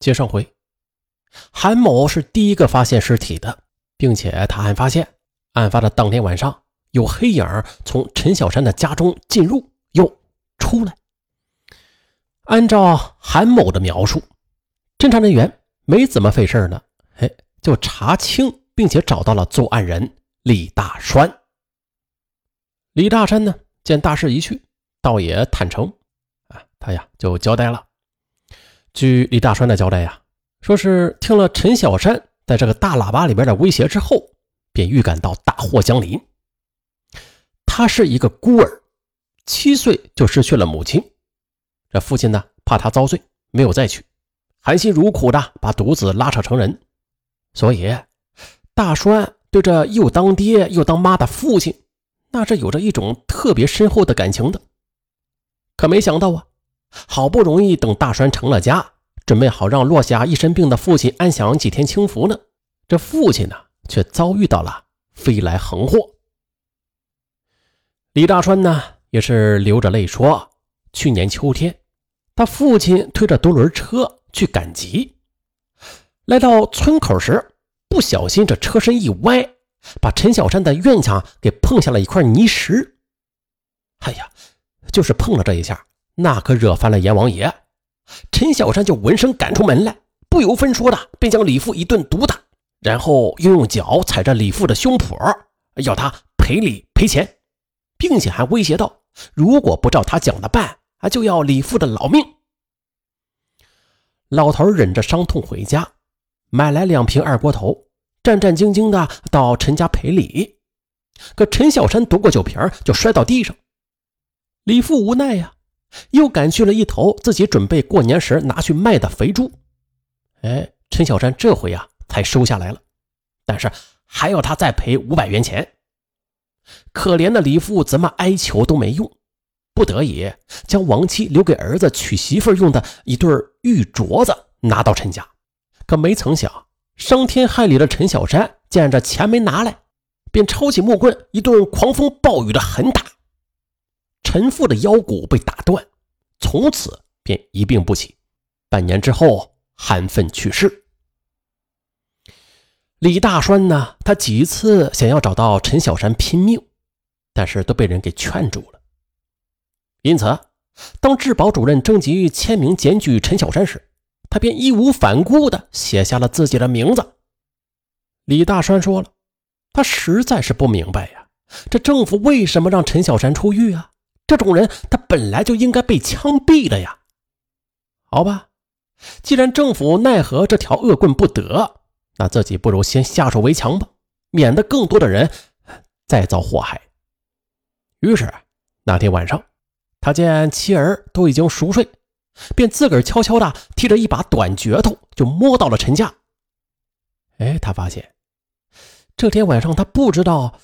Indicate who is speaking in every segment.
Speaker 1: 接上回，韩某是第一个发现尸体的，并且他还发现案发的当天晚上有黑影从陈小山的家中进入又出来。按照韩某的描述，侦查人员没怎么费事呢，哎，就查清并且找到了作案人李大栓。李大山呢，见大势已去，倒也坦诚，啊，他呀就交代了。据李大栓的交代呀，说是听了陈小山在这个大喇叭里边的威胁之后，便预感到大祸将临。他是一个孤儿，七岁就失去了母亲，这父亲呢怕他遭罪，没有再娶，含辛茹苦的把独子拉扯成人，所以大栓对这又当爹又当妈的父亲，那是有着一种特别深厚的感情的。可没想到啊。好不容易等大栓成了家，准备好让落下一身病的父亲安享几天清福呢，这父亲呢却遭遇到了飞来横祸。李大栓呢也是流着泪说：“去年秋天，他父亲推着独轮车去赶集，来到村口时，不小心这车身一歪，把陈小山的院墙给碰下了一块泥石。哎呀，就是碰了这一下。”那可惹翻了阎王爷，陈小山就闻声赶出门来，不由分说的便将李富一顿毒打，然后又用脚踩着李富的胸脯，要他赔礼赔钱，并且还威胁道：如果不照他讲的办，啊，就要李富的老命。老头忍着伤痛回家，买来两瓶二锅头，战战兢兢的到陈家赔礼。可陈小山夺过酒瓶就摔到地上，李富无奈呀。又赶去了一头自己准备过年时拿去卖的肥猪，哎，陈小山这回啊才收下来了，但是还要他再赔五百元钱。可怜的李富怎么哀求都没用，不得已将亡妻留给儿子娶媳妇用的一对玉镯子拿到陈家，可没曾想伤天害理的陈小山见着钱没拿来，便抄起木棍一顿狂风暴雨的狠打。陈父的腰骨被打断，从此便一病不起。半年之后，含愤去世。李大栓呢？他几次想要找到陈小山拼命，但是都被人给劝住了。因此，当治保主任征集签名检举陈小山时，他便义无反顾地写下了自己的名字。李大栓说了：“他实在是不明白呀，这政府为什么让陈小山出狱啊？”这种人，他本来就应该被枪毙的呀。好吧，既然政府奈何这条恶棍不得，那自己不如先下手为强吧，免得更多的人再遭祸害。于是那天晚上，他见妻儿都已经熟睡，便自个儿悄悄的提着一把短镢头，就摸到了陈家。哎，他发现这天晚上他不知道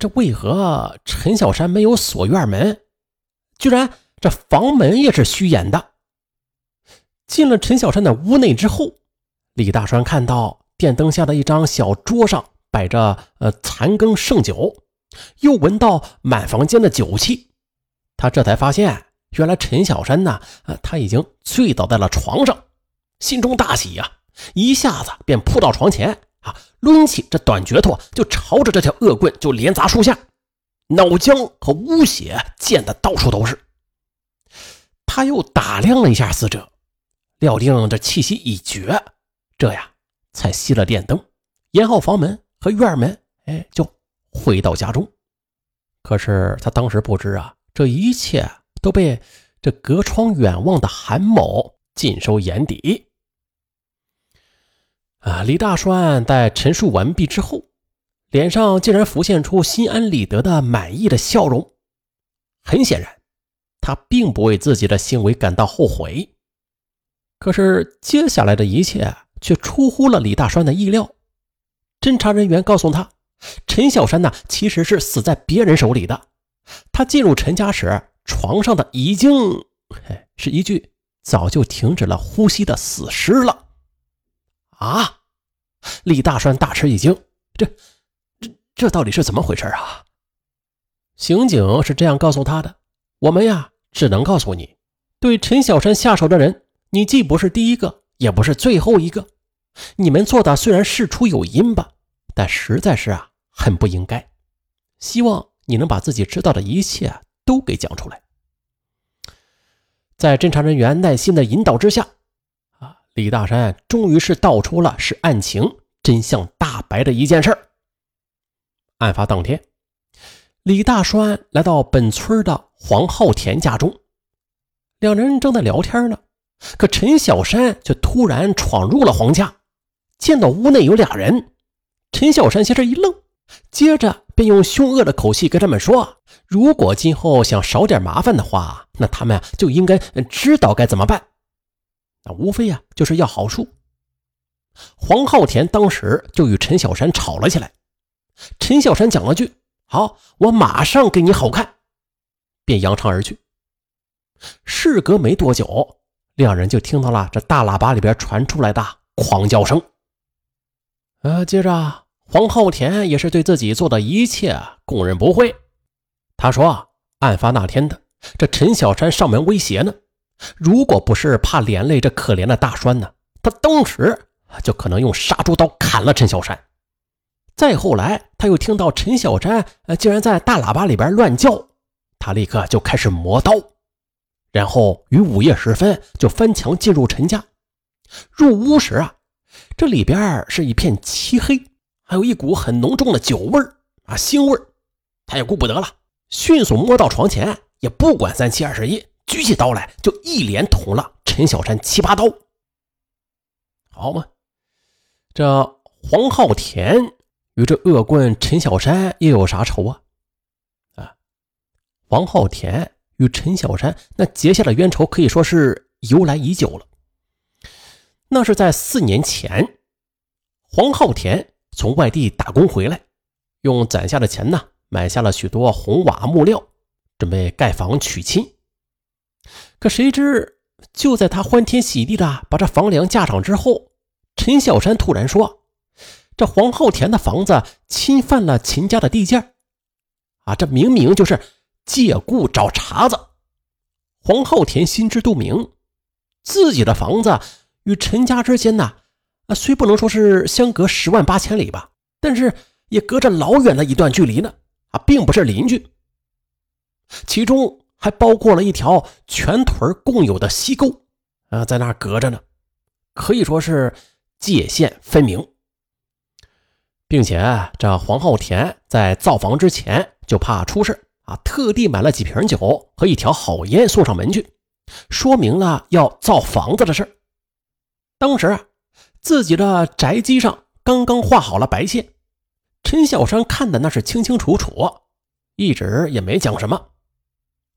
Speaker 1: 这为何陈小山没有锁院门。居然这房门也是虚掩的。进了陈小山的屋内之后，李大栓看到电灯下的一张小桌上摆着呃残羹剩酒，又闻到满房间的酒气，他这才发现原来陈小山呢，他已经醉倒在了床上，心中大喜呀，一下子便扑到床前啊，抡起这短镢头就朝着这条恶棍就连砸数下。脑浆和污血溅得到处都是。他又打量了一下死者，料定这气息已绝，这呀才熄了电灯，掩好房门和院门，哎，就回到家中。可是他当时不知啊，这一切都被这隔窗远望的韩某尽收眼底。啊，李大栓在陈述完毕之后。脸上竟然浮现出心安理得的满意的笑容，很显然，他并不为自己的行为感到后悔。可是接下来的一切却出乎了李大栓的意料。侦查人员告诉他，陈小山呢其实是死在别人手里的。他进入陈家时，床上的已经是一具早就停止了呼吸的死尸了。啊！李大栓大吃一惊，这。这到底是怎么回事啊？刑警是这样告诉他的：“我们呀，只能告诉你，对陈小山下手的人，你既不是第一个，也不是最后一个。你们做的虽然事出有因吧，但实在是啊，很不应该。希望你能把自己知道的一切都给讲出来。在侦查人员耐心的引导之下，啊，李大山终于是道出了使案情真相大白的一件事儿。案发当天，李大栓来到本村的黄浩田家中，两人正在聊天呢，可陈小山却突然闯入了黄家。见到屋内有俩人，陈小山先是一愣，接着便用凶恶的口气跟他们说：“如果今后想少点麻烦的话，那他们就应该知道该怎么办。那无非呀，就是要好处。”黄浩田当时就与陈小山吵了起来。陈小山讲了句：“好，我马上给你好看。”便扬长而去。事隔没多久，两人就听到了这大喇叭里边传出来的狂叫声。呃，接着黄浩田也是对自己做的一切供认不讳。他说，案发那天的这陈小山上门威胁呢，如果不是怕连累这可怜的大栓呢，他当时就可能用杀猪刀砍了陈小山。再后来，他又听到陈小山呃竟然在大喇叭里边乱叫，他立刻就开始磨刀，然后于午夜时分就翻墙进入陈家。入屋时啊。这里边是一片漆黑，还有一股很浓重的酒味啊，腥味。他也顾不得了，迅速摸到床前，也不管三七二十一，举起刀来就一连捅了陈小山七八刀。好嘛，这黄浩田与这恶棍陈小山又有啥仇啊？啊，王浩田与陈小山那结下的冤仇可以说是由来已久了。那是在四年前，黄浩田从外地打工回来，用攒下的钱呢，买下了许多红瓦木料，准备盖房娶亲。可谁知，就在他欢天喜地的把这房梁架上之后，陈小山突然说：“这黄浩田的房子侵犯了秦家的地界，啊，这明明就是借故找茬子。”黄浩田心知肚明，自己的房子。与陈家之间呢，啊，虽不能说是相隔十万八千里吧，但是也隔着老远的一段距离呢，啊，并不是邻居。其中还包括了一条全屯共有的溪沟，啊，在那隔着呢，可以说是界限分明。并且这黄浩田在造房之前就怕出事啊，特地买了几瓶酒和一条好烟送上门去，说明了要造房子的事当时啊，自己的宅基上刚刚画好了白线，陈小山看的那是清清楚楚，一直也没讲什么。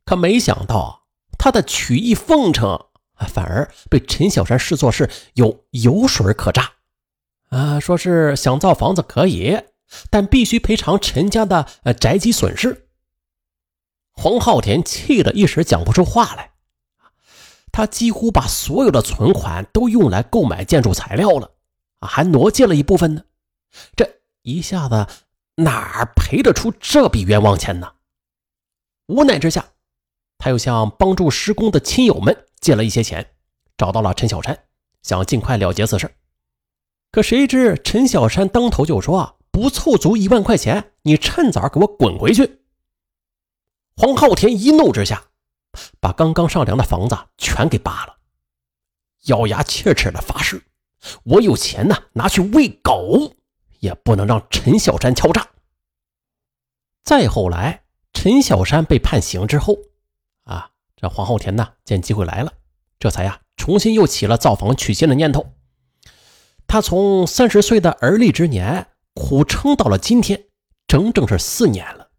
Speaker 1: 可没想到他的曲意奉承，反而被陈小山视作是有油水可榨啊！说是想造房子可以，但必须赔偿陈家的宅基损失。黄浩田气得一时讲不出话来。他几乎把所有的存款都用来购买建筑材料了，啊，还挪借了一部分呢。这一下子哪儿赔得出这笔冤枉钱呢？无奈之下，他又向帮助施工的亲友们借了一些钱，找到了陈小山，想尽快了结此事。可谁知陈小山当头就说：“不凑足一万块钱，你趁早给我滚回去！”黄浩田一怒之下。把刚刚上梁的房子全给扒了，咬牙切齿的发誓：“我有钱呢，拿去喂狗，也不能让陈小山敲诈。”再后来，陈小山被判刑之后，啊，这黄浩田呢，见机会来了，这才呀，重新又起了造房娶亲的念头。他从三十岁的而立之年苦撑到了今天，整整是四年了。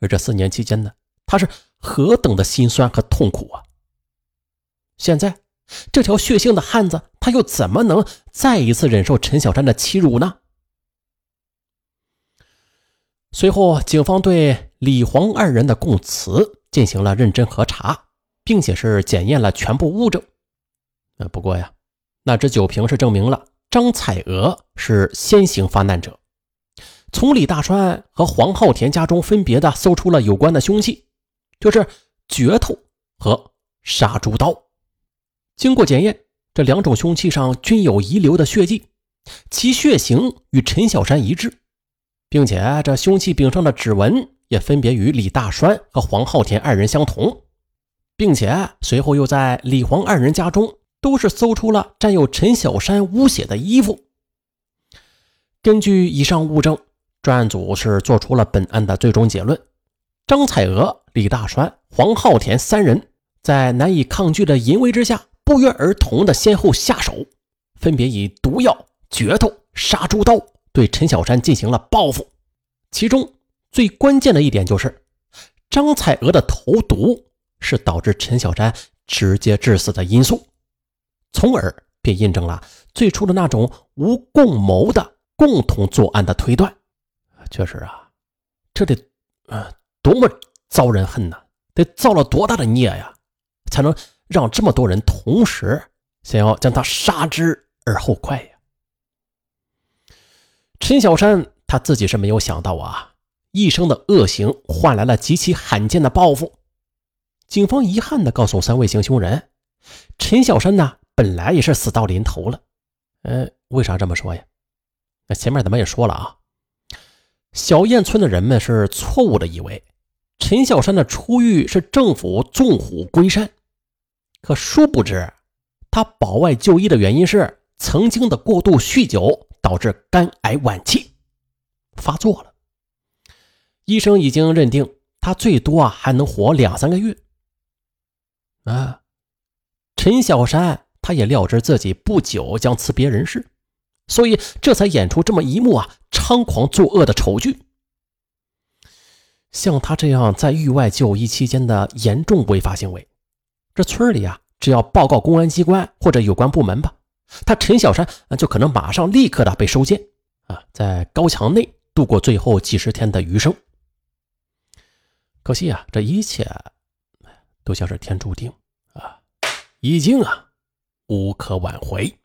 Speaker 1: 而这四年期间呢，他是。何等的心酸和痛苦啊！现在，这条血性的汉子，他又怎么能再一次忍受陈小山的欺辱呢？随后，警方对李黄二人的供词进行了认真核查，并且是检验了全部物证。呃，不过呀，那只酒瓶是证明了张彩娥是先行发难者。从李大川和黄浩田家中分别的搜出了有关的凶器。就是镢头和杀猪刀，经过检验，这两种凶器上均有遗留的血迹，其血型与陈小山一致，并且这凶器柄上的指纹也分别与李大栓和黄浩田二人相同，并且随后又在李黄二人家中都是搜出了沾有陈小山污血的衣服。根据以上物证，专案组是做出了本案的最终结论：张彩娥、李大栓、黄浩田三人在难以抗拒的淫威之下。不约而同的先后下手，分别以毒药、镢头、杀猪刀对陈小山进行了报复。其中最关键的一点就是，张彩娥的投毒是导致陈小山直接致死的因素，从而便印证了最初的那种无共谋的共同作案的推断。确实啊，这得啊多么遭人恨呐！得造了多大的孽呀，才能？让这么多人同时想要将他杀之而后快呀！陈小山他自己是没有想到啊，一生的恶行换来了极其罕见的报复。警方遗憾地告诉三位行凶人，陈小山呢本来也是死到临头了。呃，为啥这么说呀？那前面咱们也说了啊，小燕村的人们是错误的以为陈小山的出狱是政府纵虎归山。可殊不知，他保外就医的原因是曾经的过度酗酒导致肝癌晚期发作了。医生已经认定他最多啊还能活两三个月。啊，陈小山他也料知自己不久将辞别人世，所以这才演出这么一幕啊猖狂作恶的丑剧。像他这样在狱外就医期间的严重违法行为。这村里啊，只要报告公安机关或者有关部门吧，他陈小山就可能马上立刻的被收监啊，在高墙内度过最后几十天的余生。可惜啊，这一切都像是天注定啊，已经啊无可挽回。